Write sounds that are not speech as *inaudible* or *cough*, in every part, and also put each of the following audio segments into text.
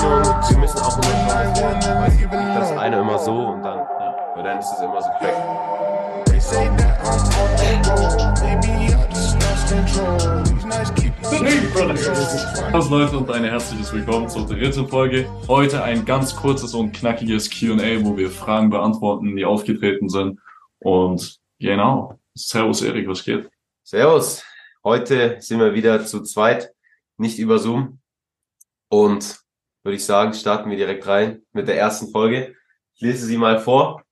wir müssen auch immer weißt du, nicht das eine immer so und dann, ja, weil dann ist es immer so perfekt. Was Leute und ein herzliches Willkommen zur dritten Folge. Heute ein ganz kurzes und knackiges Q&A, wo wir Fragen beantworten, die aufgetreten sind. Und genau, Servus Erik, was geht? Servus, heute sind wir wieder zu zweit, nicht über Zoom. Und würde ich sagen, starten wir direkt rein mit der ersten Folge. Ich lese sie mal vor.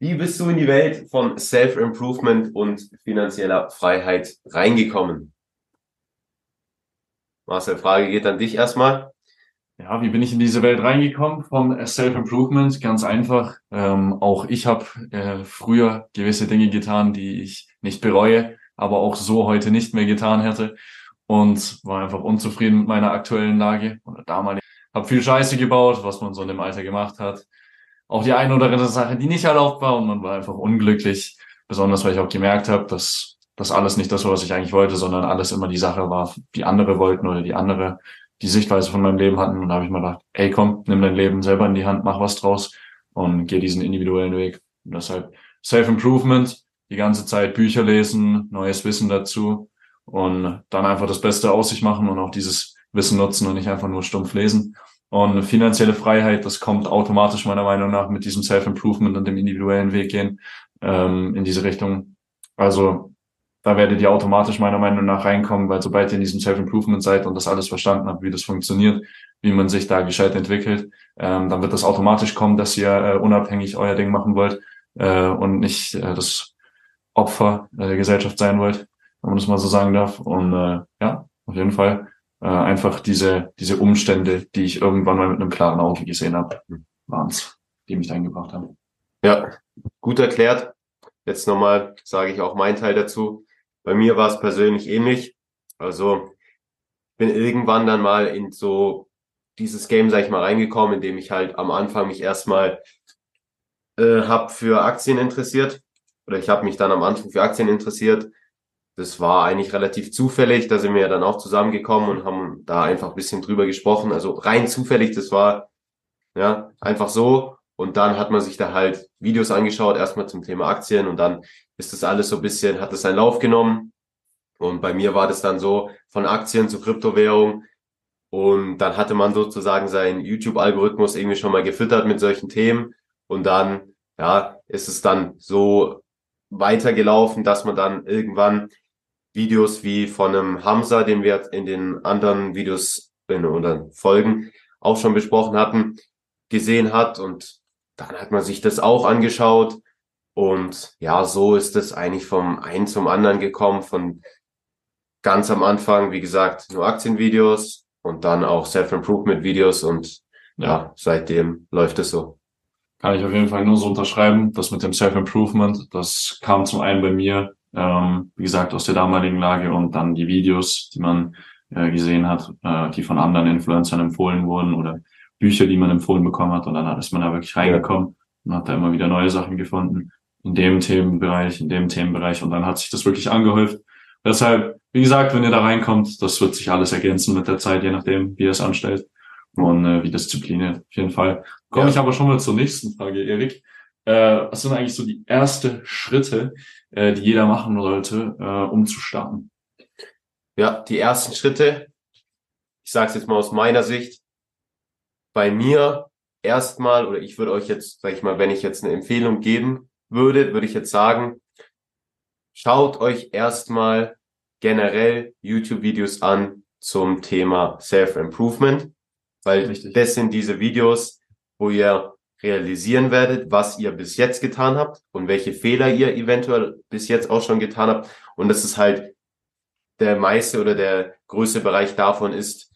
Wie bist du in die Welt von Self-Improvement und finanzieller Freiheit reingekommen? Marcel, Frage geht an dich erstmal. Ja, wie bin ich in diese Welt reingekommen von Self-Improvement? Ganz einfach. Ähm, auch ich habe äh, früher gewisse Dinge getan, die ich nicht bereue, aber auch so heute nicht mehr getan hätte und war einfach unzufrieden mit meiner aktuellen Lage oder damals. Hab viel Scheiße gebaut, was man so in dem Alter gemacht hat. Auch die eine oder andere Sache, die nicht erlaubt war und man war einfach unglücklich. Besonders, weil ich auch gemerkt habe, dass das alles nicht das war, was ich eigentlich wollte, sondern alles immer die Sache war, die andere wollten oder die andere die Sichtweise von meinem Leben hatten. Und da habe ich mir gedacht, ey komm, nimm dein Leben selber in die Hand, mach was draus und geh diesen individuellen Weg. Und deshalb Self-Improvement, die ganze Zeit Bücher lesen, neues Wissen dazu und dann einfach das Beste aus sich machen und auch dieses Wissen nutzen und nicht einfach nur stumpf lesen. Und finanzielle Freiheit, das kommt automatisch meiner Meinung nach mit diesem Self-Improvement und dem individuellen Weg gehen ähm, in diese Richtung. Also da werdet ihr automatisch meiner Meinung nach reinkommen, weil sobald ihr in diesem Self-Improvement seid und das alles verstanden habt, wie das funktioniert, wie man sich da gescheit entwickelt, ähm, dann wird das automatisch kommen, dass ihr äh, unabhängig euer Ding machen wollt äh, und nicht äh, das Opfer der Gesellschaft sein wollt, wenn man das mal so sagen darf. Und äh, ja, auf jeden Fall äh, einfach diese, diese Umstände, die ich irgendwann mal mit einem klaren Auge gesehen habe, waren's, die mich dahin gebracht haben. Ja, gut erklärt. Jetzt nochmal sage ich auch meinen Teil dazu. Bei mir war es persönlich ähnlich. Also bin irgendwann dann mal in so dieses Game, sag ich mal, reingekommen, indem ich halt am Anfang mich erstmal äh, hab für Aktien interessiert. Oder ich habe mich dann am Anfang für Aktien interessiert. Das war eigentlich relativ zufällig. Da sind wir ja dann auch zusammengekommen und haben da einfach ein bisschen drüber gesprochen. Also rein zufällig, das war ja einfach so. Und dann hat man sich da halt Videos angeschaut, erstmal zum Thema Aktien und dann ist das alles so ein bisschen, hat es seinen Lauf genommen. Und bei mir war das dann so von Aktien zu Kryptowährung. Und dann hatte man sozusagen seinen YouTube-Algorithmus irgendwie schon mal gefüttert mit solchen Themen. Und dann, ja, ist es dann so weitergelaufen, dass man dann irgendwann Videos wie von einem Hamza, den wir in den anderen Videos in, oder Folgen auch schon besprochen hatten, gesehen hat. Und dann hat man sich das auch angeschaut und ja, so ist es eigentlich vom einen zum anderen gekommen, von ganz am Anfang, wie gesagt, nur Aktienvideos und dann auch Self-Improvement-Videos und ja. ja, seitdem läuft es so. Kann ich auf jeden Fall nur so unterschreiben. Das mit dem Self-Improvement, das kam zum einen bei mir, ähm, wie gesagt, aus der damaligen Lage und dann die Videos, die man äh, gesehen hat, äh, die von anderen Influencern empfohlen wurden oder Bücher, die man empfohlen bekommen hat und dann ist man da wirklich reingekommen und hat da immer wieder neue Sachen gefunden in dem Themenbereich, in dem Themenbereich und dann hat sich das wirklich angehäuft. Deshalb, wie gesagt, wenn ihr da reinkommt, das wird sich alles ergänzen mit der Zeit, je nachdem, wie ihr es anstellt und äh, wie diszipliniert. Auf jeden Fall. Komme ja. ich aber schon mal zur nächsten Frage, Erik. Äh, was sind eigentlich so die erste Schritte, äh, die jeder machen sollte, äh, um zu starten? Ja, die ersten Schritte, ich sage es jetzt mal aus meiner Sicht, bei mir erstmal, oder ich würde euch jetzt, sag ich mal, wenn ich jetzt eine Empfehlung geben würde, würde ich jetzt sagen, schaut euch erstmal generell YouTube-Videos an zum Thema Self-Improvement, weil Richtig. das sind diese Videos, wo ihr realisieren werdet, was ihr bis jetzt getan habt und welche Fehler ihr eventuell bis jetzt auch schon getan habt. Und das ist halt der meiste oder der größte Bereich davon ist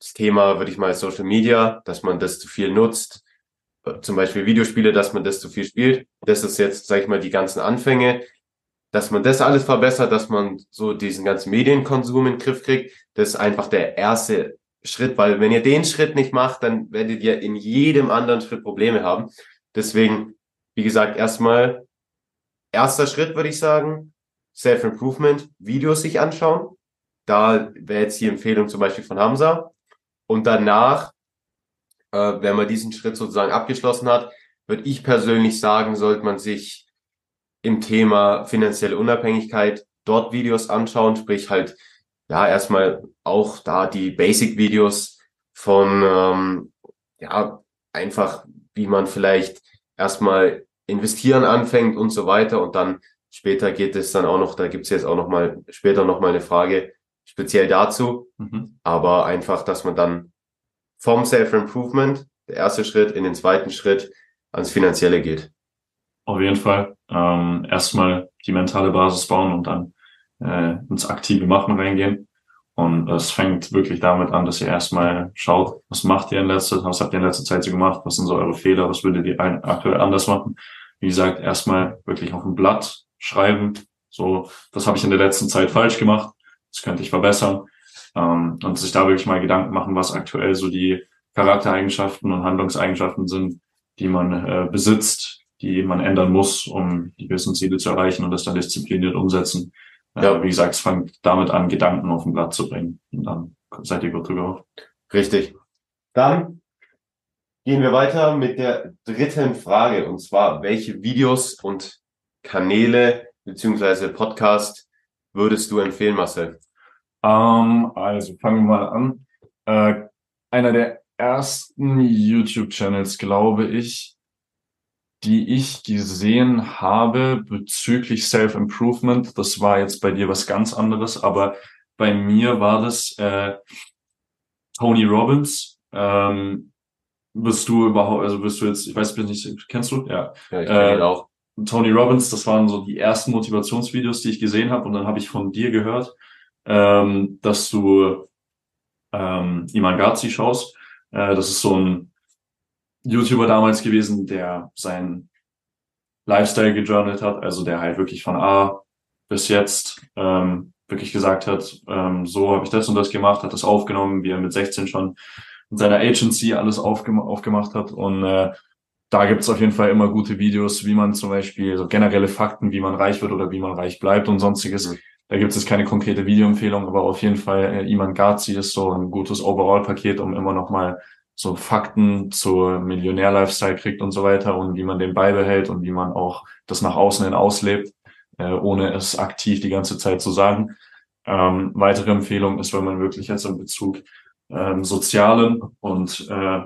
das Thema, würde ich mal, Social Media, dass man das zu viel nutzt, zum Beispiel Videospiele, dass man das zu viel spielt. Das ist jetzt, sag ich mal, die ganzen Anfänge, dass man das alles verbessert, dass man so diesen ganzen Medienkonsum in den Griff kriegt. Das ist einfach der erste Schritt, weil wenn ihr den Schritt nicht macht, dann werdet ihr in jedem anderen Schritt Probleme haben. Deswegen, wie gesagt, erstmal erster Schritt würde ich sagen, Self-Improvement, Videos sich anschauen. Da wäre jetzt die Empfehlung zum Beispiel von Hamza. Und danach äh, wenn man diesen Schritt sozusagen abgeschlossen hat, würde ich persönlich sagen, sollte man sich im Thema finanzielle Unabhängigkeit dort Videos anschauen, sprich halt ja erstmal auch da die Basic-Videos von ähm, ja einfach, wie man vielleicht erstmal investieren anfängt und so weiter und dann später geht es dann auch noch, da gibt's jetzt auch noch mal später noch mal eine Frage speziell dazu, mhm. aber einfach, dass man dann vom Self-Improvement, der erste Schritt, in den zweiten Schritt ans Finanzielle geht. Auf jeden Fall. Ähm, erstmal die mentale Basis bauen und dann äh, ins aktive Machen reingehen. Und es fängt wirklich damit an, dass ihr erstmal schaut, was macht ihr in letzter, was habt ihr in letzter Zeit so gemacht, was sind so eure Fehler, was würdet ihr aktuell anders machen. Wie gesagt, erstmal wirklich auf ein Blatt schreiben. So, das habe ich in der letzten Zeit falsch gemacht. Das könnte ich verbessern. Ähm, und sich da wirklich mal Gedanken machen, was aktuell so die Charaktereigenschaften und Handlungseigenschaften sind, die man äh, besitzt, die man ändern muss, um die gewissen Ziele zu erreichen und das dann diszipliniert umsetzen. Ja. Wie gesagt, es fängt damit an, Gedanken auf den Blatt zu bringen. Und dann seid ihr gut drüber. Richtig. Dann gehen wir weiter mit der dritten Frage. Und zwar, welche Videos und Kanäle beziehungsweise Podcast würdest du empfehlen, Marcel? Ähm, also fangen wir mal an. Äh, einer der ersten YouTube-Channels, glaube ich, die ich gesehen habe bezüglich Self-Improvement, das war jetzt bei dir was ganz anderes, aber bei mir war das äh, Tony Robbins. Ähm, bist du überhaupt, also bist du jetzt, ich weiß nicht, kennst du? Ja, ja ich kenne äh, ihn auch. Tony Robbins, das waren so die ersten Motivationsvideos, die ich gesehen habe und dann habe ich von dir gehört, ähm, dass du ähm, Iman Gazi schaust. Äh, das ist so ein YouTuber damals gewesen, der seinen Lifestyle gejournalt hat, also der halt wirklich von A bis jetzt ähm, wirklich gesagt hat, ähm, so habe ich das und das gemacht, hat das aufgenommen, wie er mit 16 schon mit seiner Agency alles aufgem aufgemacht hat und äh, da gibt's auf jeden Fall immer gute Videos, wie man zum Beispiel so generelle Fakten, wie man reich wird oder wie man reich bleibt und sonstiges. Mhm. Da gibt es keine konkrete Videoempfehlung, aber auf jeden Fall äh, Iman Gazi ist so ein gutes Overall-Paket, um immer noch mal so Fakten zur Millionär-Lifestyle kriegt und so weiter und wie man den beibehält und wie man auch das nach außen hin auslebt, äh, ohne es aktiv die ganze Zeit zu sagen. Ähm, weitere Empfehlung ist, wenn man wirklich jetzt in Bezug ähm, sozialen und äh,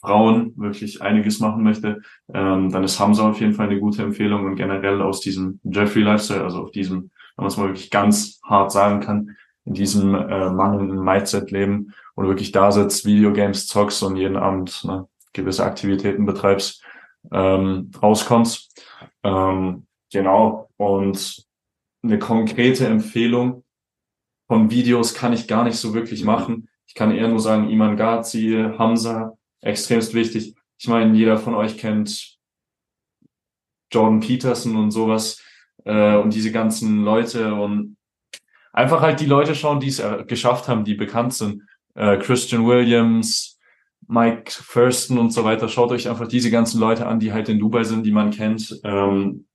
Frauen wirklich einiges machen möchte, ähm, dann ist Hamza auf jeden Fall eine gute Empfehlung und generell aus diesem Jeffrey Lifestyle, also auf diesem wenn man es mal wirklich ganz hart sagen kann, in diesem äh, mangelnden Mindset leben und wirklich da sitzt, Videogames zockst und jeden Abend ne, gewisse Aktivitäten betreibst, ähm, rauskommst. Ähm, genau. Und eine konkrete Empfehlung von Videos kann ich gar nicht so wirklich machen. Ich kann eher nur sagen, Iman Gazi, Hamza, extremst wichtig. Ich meine, jeder von euch kennt Jordan Peterson und sowas äh, und diese ganzen Leute und einfach halt die Leute schauen, die es äh, geschafft haben, die bekannt sind. Äh, Christian Williams, Mike Thurston und so weiter. Schaut euch einfach diese ganzen Leute an, die halt in Dubai sind, die man kennt, ähm,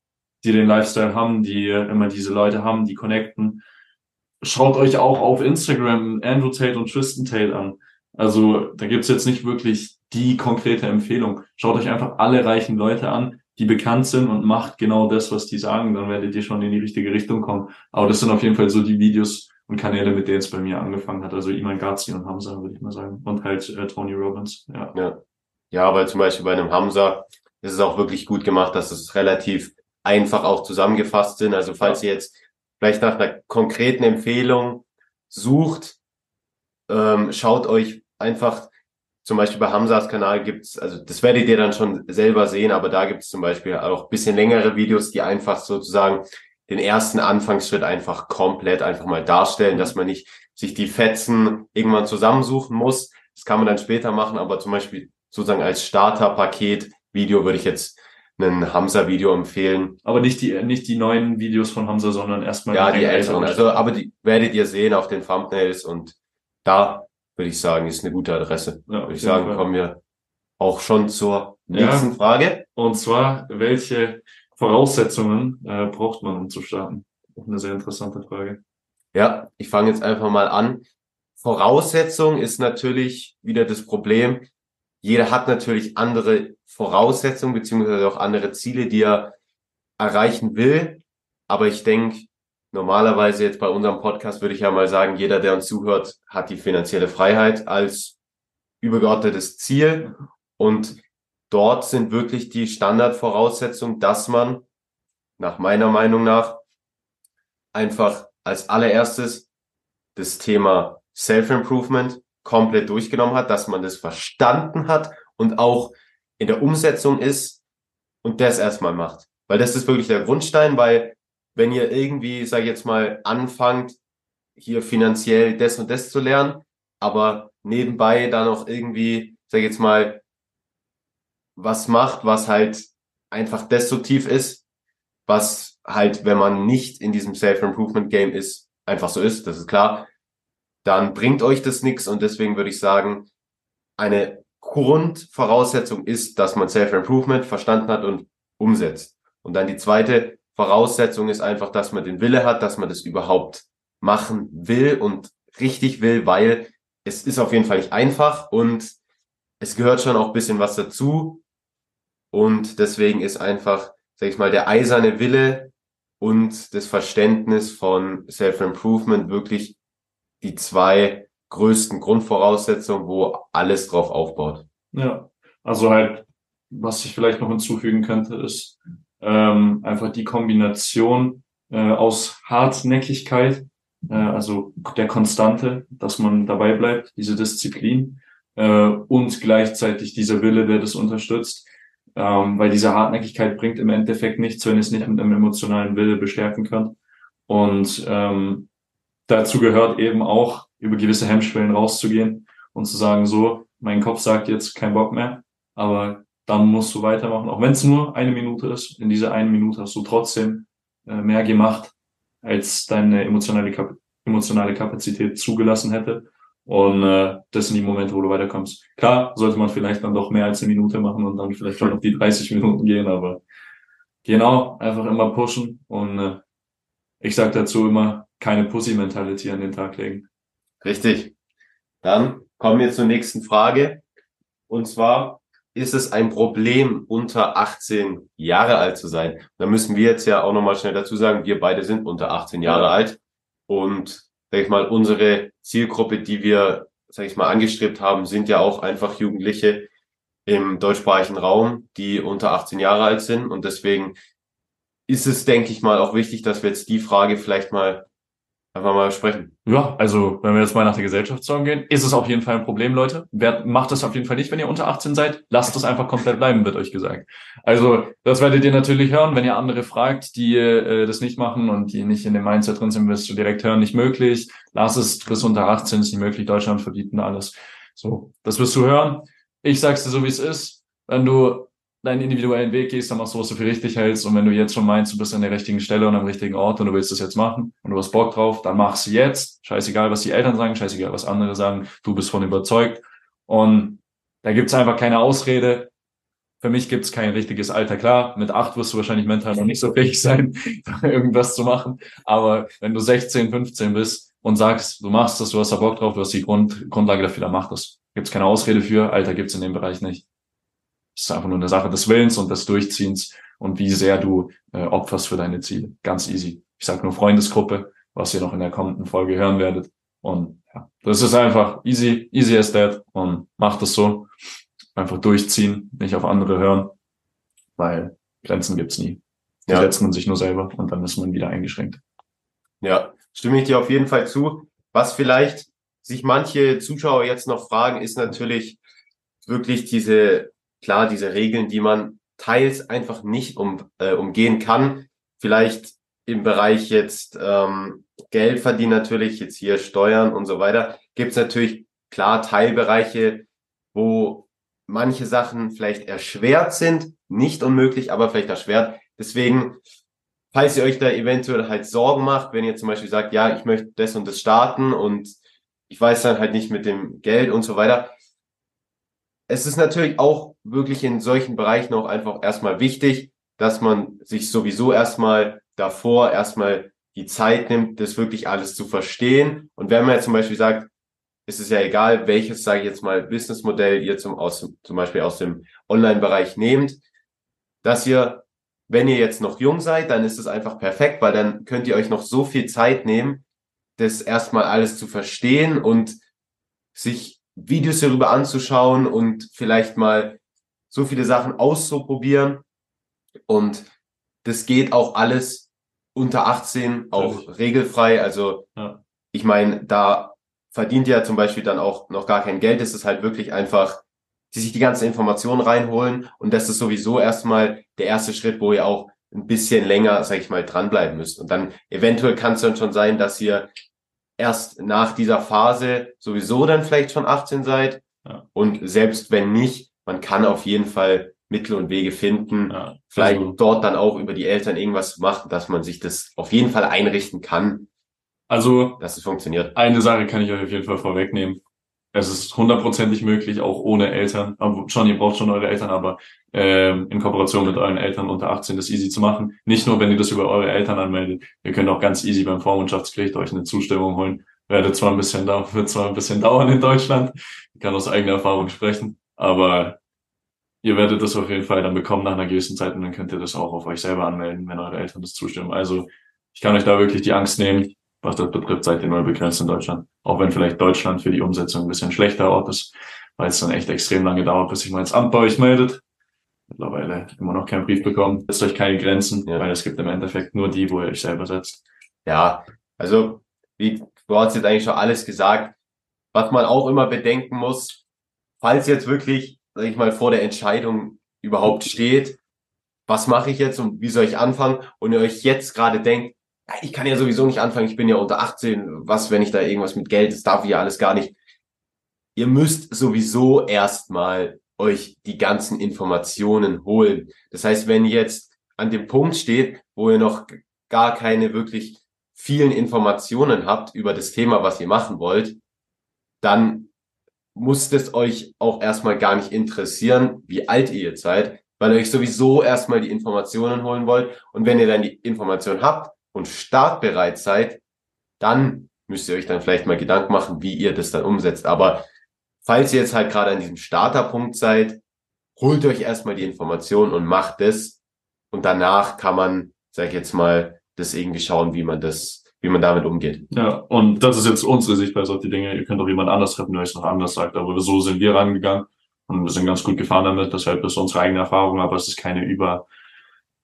die den Lifestyle haben, die immer diese Leute haben, die connecten. Schaut euch auch auf Instagram Andrew Tate und Tristan Tate an. Also da gibt's jetzt nicht wirklich die konkrete Empfehlung. Schaut euch einfach alle reichen Leute an, die bekannt sind und macht genau das, was die sagen, dann werdet ihr schon in die richtige Richtung kommen. Aber das sind auf jeden Fall so die Videos und Kanäle, mit denen es bei mir angefangen hat. Also Iman Gazi und Hamza, würde ich mal sagen. Und halt äh, Tony Robbins. Ja. ja. Ja, weil zum Beispiel bei einem Hamza ist es auch wirklich gut gemacht, dass es relativ einfach auch zusammengefasst sind. Also falls ihr jetzt vielleicht nach einer konkreten Empfehlung sucht, ähm, schaut euch einfach zum Beispiel bei Hamzas Kanal gibt's, also das werdet ihr dann schon selber sehen, aber da gibt's zum Beispiel auch bisschen längere Videos, die einfach sozusagen den ersten Anfangsschritt einfach komplett einfach mal darstellen, dass man nicht sich die Fetzen irgendwann zusammensuchen muss. Das kann man dann später machen, aber zum Beispiel sozusagen als Starterpaket Video würde ich jetzt ein Hamza-Video empfehlen. Aber nicht die, nicht die neuen Videos von Hamza, sondern erstmal ja, die älteren. Also, aber die werdet ihr sehen auf den Thumbnails und da würde ich sagen, ist eine gute Adresse. Ja, würde ich sagen, Fall. kommen wir auch schon zur nächsten ja. Frage. Und zwar, welche Voraussetzungen äh, braucht man, um zu starten? Auch eine sehr interessante Frage. Ja, ich fange jetzt einfach mal an. Voraussetzung ist natürlich wieder das Problem. jeder hat natürlich andere Voraussetzungen beziehungsweise auch andere Ziele, die er erreichen will. Aber ich denke, normalerweise jetzt bei unserem Podcast würde ich ja mal sagen, jeder, der uns zuhört, hat die finanzielle Freiheit als übergeordnetes Ziel. Und dort sind wirklich die Standardvoraussetzungen, dass man nach meiner Meinung nach einfach als allererstes das Thema Self-Improvement komplett durchgenommen hat, dass man das verstanden hat und auch in der Umsetzung ist und das erstmal macht. Weil das ist wirklich der Grundstein, weil wenn ihr irgendwie, sag ich jetzt mal, anfangt, hier finanziell das und das zu lernen, aber nebenbei dann auch irgendwie, sag ich jetzt mal, was macht, was halt einfach destruktiv ist, was halt, wenn man nicht in diesem Self-Improvement-Game ist, einfach so ist, das ist klar, dann bringt euch das nichts und deswegen würde ich sagen, eine Grundvoraussetzung ist, dass man Self-Improvement verstanden hat und umsetzt. Und dann die zweite Voraussetzung ist einfach, dass man den Wille hat, dass man das überhaupt machen will und richtig will, weil es ist auf jeden Fall nicht einfach und es gehört schon auch bisschen was dazu. Und deswegen ist einfach, sag ich mal, der eiserne Wille und das Verständnis von Self-Improvement wirklich die zwei größten Grundvoraussetzungen, wo alles drauf aufbaut. Ja, also halt, was ich vielleicht noch hinzufügen könnte, ist ähm, einfach die Kombination äh, aus Hartnäckigkeit, äh, also der Konstante, dass man dabei bleibt, diese Disziplin äh, und gleichzeitig dieser Wille, der das unterstützt. Ähm, weil diese Hartnäckigkeit bringt im Endeffekt nichts, wenn es nicht mit einem emotionalen Wille bestärken kann. Und ähm, dazu gehört eben auch, über gewisse Hemmschwellen rauszugehen und zu sagen, so, mein Kopf sagt jetzt kein Bock mehr, aber dann musst du weitermachen, auch wenn es nur eine Minute ist. In dieser einen Minute hast du trotzdem äh, mehr gemacht, als deine emotionale, Kap emotionale Kapazität zugelassen hätte. Und äh, das sind die Momente, wo du weiterkommst. Klar, sollte man vielleicht dann doch mehr als eine Minute machen und dann vielleicht schon auf die 30 Minuten gehen, aber genau, einfach immer pushen. Und äh, ich sage dazu immer, keine Pussy-Mentality an den Tag legen. Richtig. Dann kommen wir zur nächsten Frage. Und zwar, ist es ein Problem, unter 18 Jahre alt zu sein? Da müssen wir jetzt ja auch nochmal schnell dazu sagen, wir beide sind unter 18 Jahre ja. alt. Und, sag ich mal, unsere Zielgruppe, die wir, sag ich mal, angestrebt haben, sind ja auch einfach Jugendliche im deutschsprachigen Raum, die unter 18 Jahre alt sind. Und deswegen ist es, denke ich mal, auch wichtig, dass wir jetzt die Frage vielleicht mal einfach mal sprechen. Ja, also wenn wir jetzt mal nach der Gesellschaftssorge gehen, ist es auf jeden Fall ein Problem, Leute. Wer macht das auf jeden Fall nicht, wenn ihr unter 18 seid? Lasst es einfach komplett bleiben, wird euch gesagt. Also das werdet ihr natürlich hören, wenn ihr andere fragt, die äh, das nicht machen und die nicht in dem Mindset drin sind, wirst du direkt hören, nicht möglich. Lass es bis unter 18 ist nicht möglich, Deutschland verbieten alles. So, das wirst du hören. Ich sag's dir so, wie es ist. Wenn du deinen individuellen Weg gehst, dann machst du, was du für richtig hältst. Und wenn du jetzt schon meinst, du bist an der richtigen Stelle und am richtigen Ort und du willst das jetzt machen und du hast Bock drauf, dann mach's jetzt. Scheißegal, was die Eltern sagen, scheißegal, was andere sagen. Du bist von überzeugt. Und da gibt's einfach keine Ausrede. Für mich gibt's kein richtiges Alter. Klar, mit acht wirst du wahrscheinlich mental noch nicht so fähig sein, *laughs* irgendwas zu machen. Aber wenn du 16, 15 bist und sagst, du machst das, du hast da Bock drauf, du hast die Grund, Grundlage dafür, dann mach das. Gibt's keine Ausrede für. Alter gibt's in dem Bereich nicht. Es ist einfach nur eine Sache des Willens und des Durchziehens und wie sehr du äh, opferst für deine Ziele. Ganz easy. Ich sage nur Freundesgruppe, was ihr noch in der kommenden Folge hören werdet. Und ja, das ist einfach easy, easy as that und macht es so. Einfach durchziehen, nicht auf andere hören, weil Grenzen gibt's nie. Die ja. setzt man sich nur selber und dann ist man wieder eingeschränkt. Ja, stimme ich dir auf jeden Fall zu. Was vielleicht sich manche Zuschauer jetzt noch fragen, ist natürlich wirklich diese klar, diese Regeln, die man teils einfach nicht um, äh, umgehen kann. Vielleicht im Bereich jetzt ähm, Geld verdienen natürlich, jetzt hier Steuern und so weiter, gibt es natürlich klar Teilbereiche, wo manche Sachen vielleicht erschwert sind, nicht unmöglich, aber vielleicht erschwert. Deswegen, falls ihr euch da eventuell halt Sorgen macht, wenn ihr zum Beispiel sagt, ja, ich möchte das und das starten und ich weiß dann halt nicht mit dem Geld und so weiter, es ist natürlich auch wirklich in solchen Bereichen auch einfach erstmal wichtig, dass man sich sowieso erstmal davor erstmal die Zeit nimmt, das wirklich alles zu verstehen. Und wenn man jetzt zum Beispiel sagt, ist es ja egal, welches, sage ich jetzt mal, Businessmodell ihr zum, aus, zum Beispiel aus dem Online-Bereich nehmt, dass ihr, wenn ihr jetzt noch jung seid, dann ist es einfach perfekt, weil dann könnt ihr euch noch so viel Zeit nehmen, das erstmal alles zu verstehen und sich Videos darüber anzuschauen und vielleicht mal so viele Sachen auszuprobieren. Und das geht auch alles unter 18, auch Natürlich. regelfrei. Also ja. ich meine, da verdient ja zum Beispiel dann auch noch gar kein Geld. Es ist halt wirklich einfach, die sich die ganzen Informationen reinholen. Und das ist sowieso erstmal der erste Schritt, wo ihr auch ein bisschen länger, sag ich mal, dranbleiben müsst. Und dann eventuell kann es dann schon sein, dass ihr erst nach dieser Phase sowieso dann vielleicht schon 18 seid. Ja. Und selbst wenn nicht, man kann auf jeden Fall Mittel und Wege finden, ja, vielleicht also, dort dann auch über die Eltern irgendwas machen, dass man sich das auf jeden Fall einrichten kann. Also, dass es funktioniert. Eine Sache kann ich euch auf jeden Fall vorwegnehmen. Es ist hundertprozentig möglich, auch ohne Eltern. Schon, ihr braucht schon eure Eltern, aber ähm, in Kooperation mit euren Eltern unter 18 das easy zu machen. Nicht nur, wenn ihr das über eure Eltern anmeldet. Ihr könnt auch ganz easy beim Vormundschaftsgericht euch eine Zustimmung holen. Werdet zwar ein bisschen dauern, *laughs* wird zwar ein bisschen dauern in Deutschland. Ich kann aus eigener Erfahrung sprechen, aber ihr werdet das auf jeden Fall dann bekommen nach einer gewissen Zeit und dann könnt ihr das auch auf euch selber anmelden, wenn eure Eltern das zustimmen. Also ich kann euch da wirklich die Angst nehmen was das betrifft, seid ihr nur begrenzt in Deutschland. Auch wenn vielleicht Deutschland für die Umsetzung ein bisschen schlechter Ort ist, weil es dann echt extrem lange dauert, bis sich mal ins Amt bei euch meldet. Mittlerweile immer noch keinen Brief bekommen. Setzt euch keine Grenzen, ja. weil es gibt im Endeffekt nur die, wo ihr euch selber setzt. Ja, also wie du hast jetzt eigentlich schon alles gesagt. Was man auch immer bedenken muss, falls jetzt wirklich, sag ich mal, vor der Entscheidung überhaupt steht, was mache ich jetzt und wie soll ich anfangen und ihr euch jetzt gerade denkt, ich kann ja sowieso nicht anfangen, ich bin ja unter 18, was, wenn ich da irgendwas mit Geld, das darf ich ja alles gar nicht. Ihr müsst sowieso erstmal euch die ganzen Informationen holen. Das heißt, wenn ihr jetzt an dem Punkt steht, wo ihr noch gar keine wirklich vielen Informationen habt über das Thema, was ihr machen wollt, dann muss es euch auch erstmal gar nicht interessieren, wie alt ihr jetzt seid, weil ihr euch sowieso erstmal die Informationen holen wollt. Und wenn ihr dann die Information habt, und startbereit seid, dann müsst ihr euch dann vielleicht mal Gedanken machen, wie ihr das dann umsetzt. Aber falls ihr jetzt halt gerade an diesem Starterpunkt seid, holt euch erstmal die Informationen und macht es. Und danach kann man, sag ich jetzt mal, das irgendwie schauen, wie man das, wie man damit umgeht. Ja, und das ist jetzt unsere Sichtweise auf die Dinge. Ihr könnt auch jemand anders treffen, der euch noch anders sagt. Aber so sind wir rangegangen und wir sind ganz gut gefahren damit. Deshalb ist unsere eigene Erfahrung, aber es ist keine über,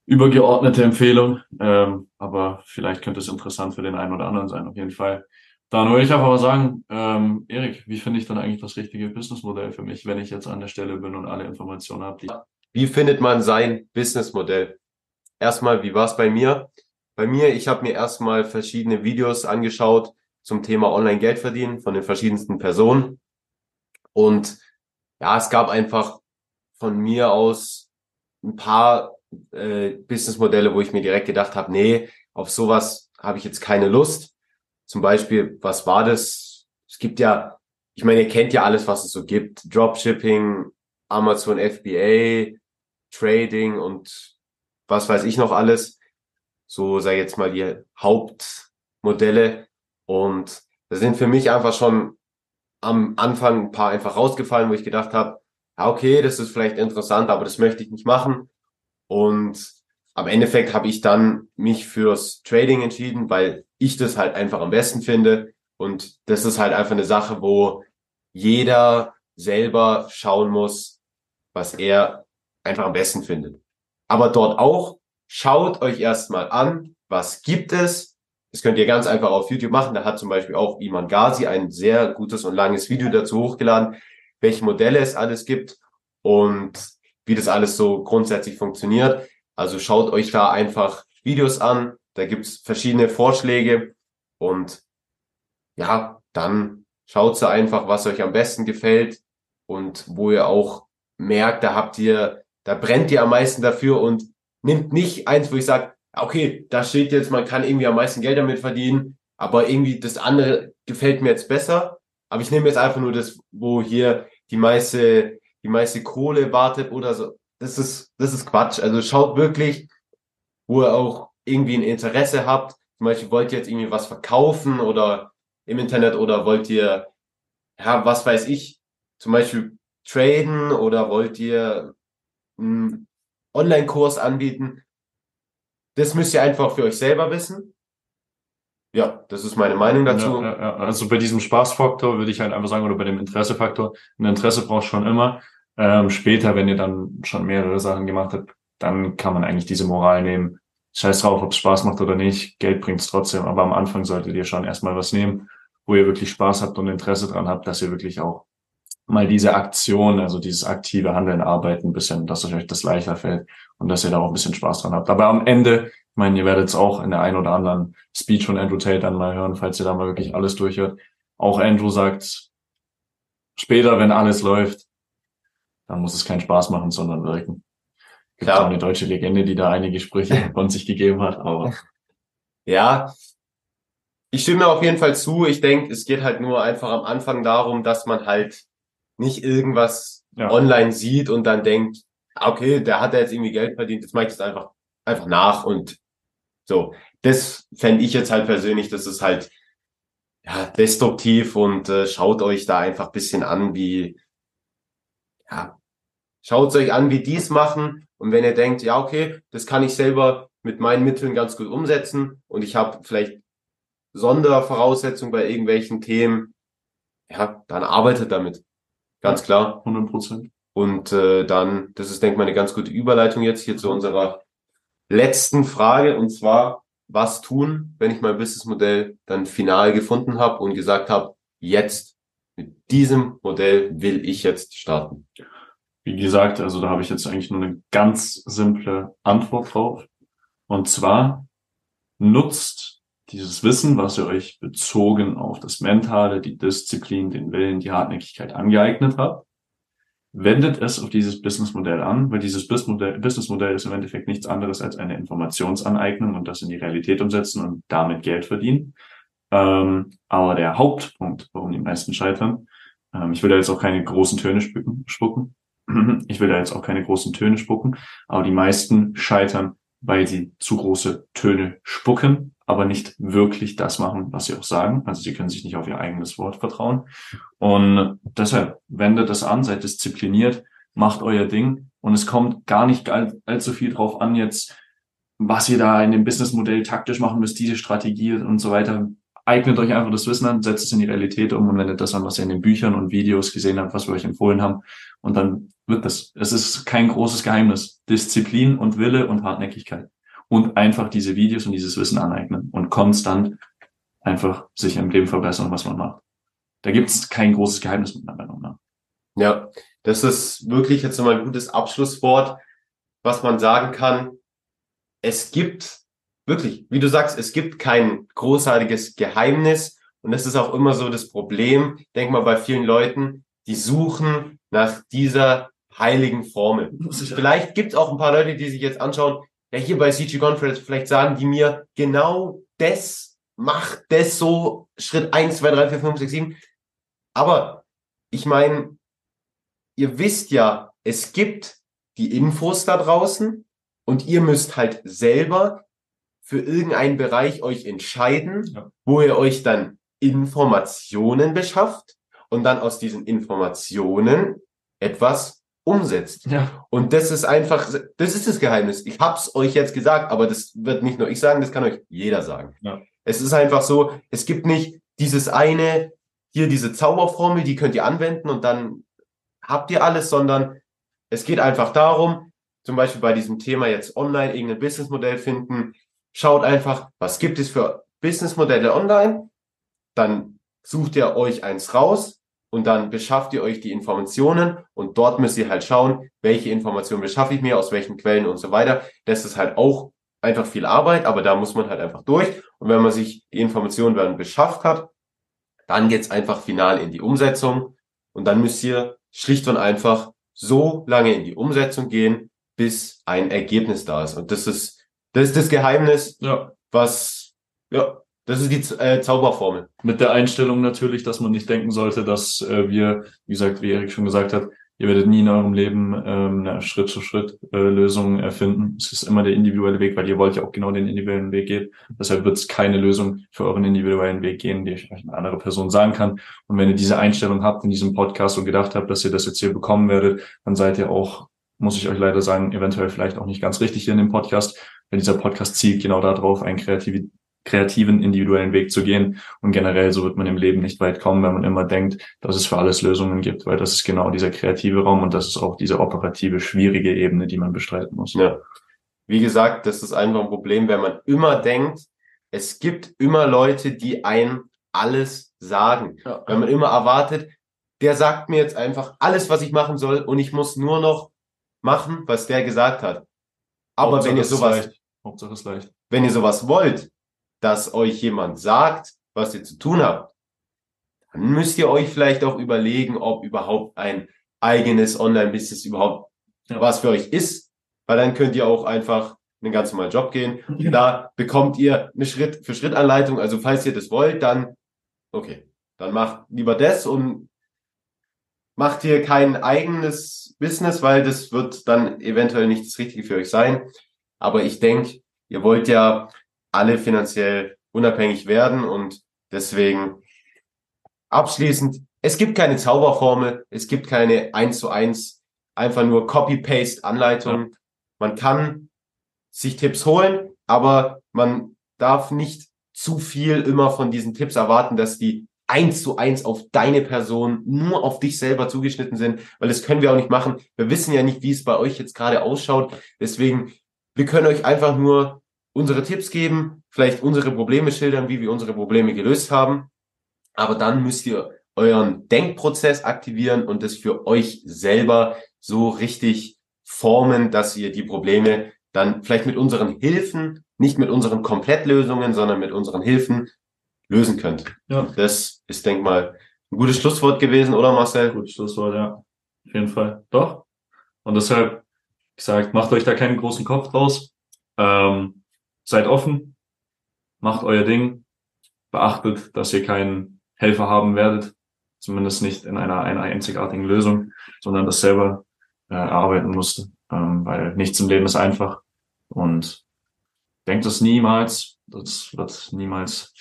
übergeordnete Empfehlung. Ähm, aber vielleicht könnte es interessant für den einen oder anderen sein, auf jeden Fall. Dann würde ich einfach mal sagen, ähm, Erik, wie finde ich dann eigentlich das richtige Businessmodell für mich, wenn ich jetzt an der Stelle bin und alle Informationen habe? Wie findet man sein Businessmodell? Erstmal, wie war es bei mir? Bei mir, ich habe mir erstmal verschiedene Videos angeschaut zum Thema Online-Geld verdienen von den verschiedensten Personen. Und ja, es gab einfach von mir aus ein paar äh, Businessmodelle, wo ich mir direkt gedacht habe, nee, auf sowas habe ich jetzt keine Lust. Zum Beispiel, was war das? Es gibt ja, ich meine, ihr kennt ja alles, was es so gibt. Dropshipping, Amazon FBA, Trading und was weiß ich noch alles. So, ich jetzt mal, die Hauptmodelle. Und da sind für mich einfach schon am Anfang ein paar einfach rausgefallen, wo ich gedacht habe, okay, das ist vielleicht interessant, aber das möchte ich nicht machen. Und am Endeffekt habe ich dann mich fürs Trading entschieden, weil ich das halt einfach am besten finde. Und das ist halt einfach eine Sache, wo jeder selber schauen muss, was er einfach am besten findet. Aber dort auch, schaut euch erstmal an, was gibt es. Das könnt ihr ganz einfach auf YouTube machen. Da hat zum Beispiel auch Iman Ghazi ein sehr gutes und langes Video dazu hochgeladen, welche Modelle es alles gibt. Und wie das alles so grundsätzlich funktioniert. Also schaut euch da einfach Videos an. Da gibt's verschiedene Vorschläge und ja, dann schaut so einfach, was euch am besten gefällt und wo ihr auch merkt, da habt ihr, da brennt ihr am meisten dafür und nimmt nicht eins, wo ich sage, okay, da steht jetzt, man kann irgendwie am meisten Geld damit verdienen, aber irgendwie das andere gefällt mir jetzt besser. Aber ich nehme jetzt einfach nur das, wo hier die meiste die meiste Kohle wartet oder so. Das ist, das ist Quatsch. Also schaut wirklich, wo ihr auch irgendwie ein Interesse habt. Zum Beispiel wollt ihr jetzt irgendwie was verkaufen oder im Internet oder wollt ihr, ja, was weiß ich, zum Beispiel traden oder wollt ihr einen Online-Kurs anbieten? Das müsst ihr einfach für euch selber wissen. Ja, das ist meine Meinung dazu. Ja, ja, also bei diesem Spaßfaktor würde ich halt einfach sagen, oder bei dem Interessefaktor, ein Interesse braucht schon immer. Ähm, später, wenn ihr dann schon mehrere Sachen gemacht habt, dann kann man eigentlich diese Moral nehmen. Scheiß drauf, ob es Spaß macht oder nicht, Geld bringt's trotzdem. Aber am Anfang solltet ihr schon erstmal was nehmen, wo ihr wirklich Spaß habt und Interesse dran habt, dass ihr wirklich auch mal diese Aktion, also dieses aktive Handeln, Arbeiten ein bisschen, dass euch das leichter fällt und dass ihr da auch ein bisschen Spaß dran habt. Aber am Ende, ich meine, ihr werdet es auch in der einen oder anderen Speech von Andrew Tate dann mal hören, falls ihr da mal wirklich alles durchhört. Auch Andrew sagt, später, wenn alles läuft, dann muss es keinen Spaß machen, sondern wirken. Gibt Klar. auch eine deutsche Legende, die da einige Sprüche *laughs* von sich gegeben hat, aber. Ja, ich stimme auf jeden Fall zu. Ich denke, es geht halt nur einfach am Anfang darum, dass man halt nicht irgendwas ja. online sieht und dann denkt, okay, der hat ja jetzt irgendwie Geld verdient, jetzt mache ich das einfach, einfach nach und so. Das fände ich jetzt halt persönlich, das ist halt ja, destruktiv und äh, schaut euch da einfach bisschen an, wie, ja, schaut euch an, wie die es machen und wenn ihr denkt, ja, okay, das kann ich selber mit meinen Mitteln ganz gut umsetzen und ich habe vielleicht Sondervoraussetzungen bei irgendwelchen Themen, ja, dann arbeitet damit. Ganz klar. 100 Prozent. Und äh, dann, das ist, denke ich mal, eine ganz gute Überleitung jetzt hier zu unserer letzten Frage. Und zwar, was tun, wenn ich mein Businessmodell dann final gefunden habe und gesagt habe, jetzt mit diesem Modell will ich jetzt starten? Wie gesagt, also da habe ich jetzt eigentlich nur eine ganz simple Antwort drauf. Und zwar nutzt dieses Wissen, was ihr euch bezogen auf das Mentale, die Disziplin, den Willen, die Hartnäckigkeit angeeignet habt, wendet es auf dieses Businessmodell an, weil dieses Businessmodell, ist im Endeffekt nichts anderes als eine Informationsaneignung und das in die Realität umsetzen und damit Geld verdienen. Ähm, aber der Hauptpunkt, warum die meisten scheitern, ähm, ich will da jetzt auch keine großen Töne spucken, *clears throat* ich will da jetzt auch keine großen Töne spucken, aber die meisten scheitern, weil sie zu große Töne spucken aber nicht wirklich das machen, was sie auch sagen. Also sie können sich nicht auf ihr eigenes Wort vertrauen. Und deshalb wendet es an, seid diszipliniert, macht euer Ding. Und es kommt gar nicht all, allzu viel drauf an jetzt, was ihr da in dem Businessmodell taktisch machen müsst, diese Strategie und so weiter. Eignet euch einfach das Wissen an, setzt es in die Realität um und wendet das an, was ihr in den Büchern und Videos gesehen habt, was wir euch empfohlen haben. Und dann wird das. Es ist kein großes Geheimnis. Disziplin und Wille und Hartnäckigkeit und einfach diese Videos und dieses Wissen aneignen und konstant einfach sich im Leben verbessern, was man macht. Da gibt es kein großes Geheimnis mit meiner Meinung nach. Ja, das ist wirklich jetzt nochmal ein gutes Abschlusswort, was man sagen kann. Es gibt wirklich, wie du sagst, es gibt kein großartiges Geheimnis. Und das ist auch immer so das Problem, denk mal bei vielen Leuten, die suchen nach dieser heiligen Formel. Vielleicht gibt es auch ein paar Leute, die sich jetzt anschauen, ja, hier bei CG Conference, vielleicht sagen die mir genau das, macht das so, Schritt eins, zwei, drei, vier, fünf, sechs, sieben. Aber ich meine, ihr wisst ja, es gibt die Infos da draußen und ihr müsst halt selber für irgendeinen Bereich euch entscheiden, ja. wo ihr euch dann Informationen beschafft und dann aus diesen Informationen etwas umsetzt. Ja. Und das ist einfach, das ist das Geheimnis. Ich hab's euch jetzt gesagt, aber das wird nicht nur ich sagen, das kann euch jeder sagen. Ja. Es ist einfach so, es gibt nicht dieses eine, hier diese Zauberformel, die könnt ihr anwenden und dann habt ihr alles, sondern es geht einfach darum, zum Beispiel bei diesem Thema jetzt online irgendein Businessmodell finden, schaut einfach, was gibt es für Businessmodelle online, dann sucht ihr euch eins raus, und dann beschafft ihr euch die Informationen und dort müsst ihr halt schauen, welche Informationen beschaffe ich mir, aus welchen Quellen und so weiter. Das ist halt auch einfach viel Arbeit, aber da muss man halt einfach durch. Und wenn man sich die Informationen dann beschafft hat, dann geht's einfach final in die Umsetzung und dann müsst ihr schlicht und einfach so lange in die Umsetzung gehen, bis ein Ergebnis da ist. Und das ist das, ist das Geheimnis, ja. was ja, das ist die äh, Zauberformel. Mit der Einstellung natürlich, dass man nicht denken sollte, dass äh, wir, wie gesagt, wie Erik schon gesagt hat, Ihr werdet nie in eurem Leben ähm, eine Schritt-zu-Schritt-Lösung äh, erfinden. Es ist immer der individuelle Weg, weil ihr wollt ja auch genau den individuellen Weg gehen. Deshalb wird es keine Lösung für euren individuellen Weg gehen, die euch eine andere Person sagen kann. Und wenn ihr diese Einstellung habt in diesem Podcast und gedacht habt, dass ihr das jetzt hier bekommen werdet, dann seid ihr auch, muss ich euch leider sagen, eventuell vielleicht auch nicht ganz richtig hier in dem Podcast. Denn dieser Podcast zielt genau darauf, einen kreativen kreativen, individuellen Weg zu gehen. Und generell so wird man im Leben nicht weit kommen, wenn man immer denkt, dass es für alles Lösungen gibt, weil das ist genau dieser kreative Raum und das ist auch diese operative, schwierige Ebene, die man bestreiten muss. Ja. Wie gesagt, das ist einfach ein Problem, wenn man immer denkt, es gibt immer Leute, die einem alles sagen. Ja. Wenn man immer erwartet, der sagt mir jetzt einfach alles, was ich machen soll und ich muss nur noch machen, was der gesagt hat. Aber Hauptsache wenn ihr sowas, Hauptsache ist leicht. wenn ihr sowas wollt, dass euch jemand sagt, was ihr zu tun habt, dann müsst ihr euch vielleicht auch überlegen, ob überhaupt ein eigenes Online-Business überhaupt ja. was für euch ist, weil dann könnt ihr auch einfach einen ganz normalen Job gehen. Da bekommt ihr eine Schritt für Schritt Anleitung. Also falls ihr das wollt, dann okay, dann macht lieber das und macht hier kein eigenes Business, weil das wird dann eventuell nicht das Richtige für euch sein. Aber ich denke, ihr wollt ja alle finanziell unabhängig werden und deswegen abschließend, es gibt keine Zauberformel, es gibt keine eins zu eins, einfach nur Copy-Paste-Anleitung. Man kann sich Tipps holen, aber man darf nicht zu viel immer von diesen Tipps erwarten, dass die eins zu eins auf deine Person, nur auf dich selber zugeschnitten sind, weil das können wir auch nicht machen. Wir wissen ja nicht, wie es bei euch jetzt gerade ausschaut. Deswegen, wir können euch einfach nur unsere Tipps geben, vielleicht unsere Probleme schildern, wie wir unsere Probleme gelöst haben. Aber dann müsst ihr euren Denkprozess aktivieren und das für euch selber so richtig formen, dass ihr die Probleme dann vielleicht mit unseren Hilfen, nicht mit unseren Komplettlösungen, sondern mit unseren Hilfen lösen könnt. Ja. Das ist, denk mal, ein gutes Schlusswort gewesen, oder Marcel? Gutes Schlusswort, ja. Auf jeden Fall. Doch. Und deshalb gesagt, macht euch da keinen großen Kopf draus. Ähm, seid offen, macht euer Ding, beachtet, dass ihr keinen Helfer haben werdet, zumindest nicht in einer, einer einzigartigen Lösung, sondern das selber äh, erarbeiten musste, ähm, weil nichts im Leben ist einfach und denkt es niemals, das wird niemals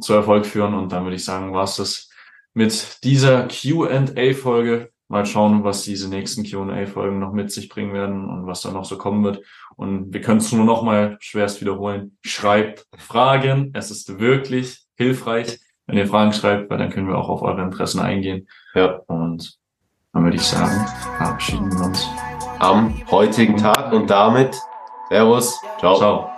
zu Erfolg führen und dann würde ich sagen, war es das mit dieser Q&A-Folge mal schauen, was diese nächsten Q&A-Folgen noch mit sich bringen werden und was da noch so kommen wird. Und wir können es nur noch mal schwerst wiederholen. Schreibt Fragen. Es ist wirklich hilfreich, wenn ihr Fragen schreibt, weil dann können wir auch auf eure Interessen eingehen. Ja. Und dann würde ich sagen, verabschieden wir uns am heutigen Tag und damit Servus. Ciao. Ciao.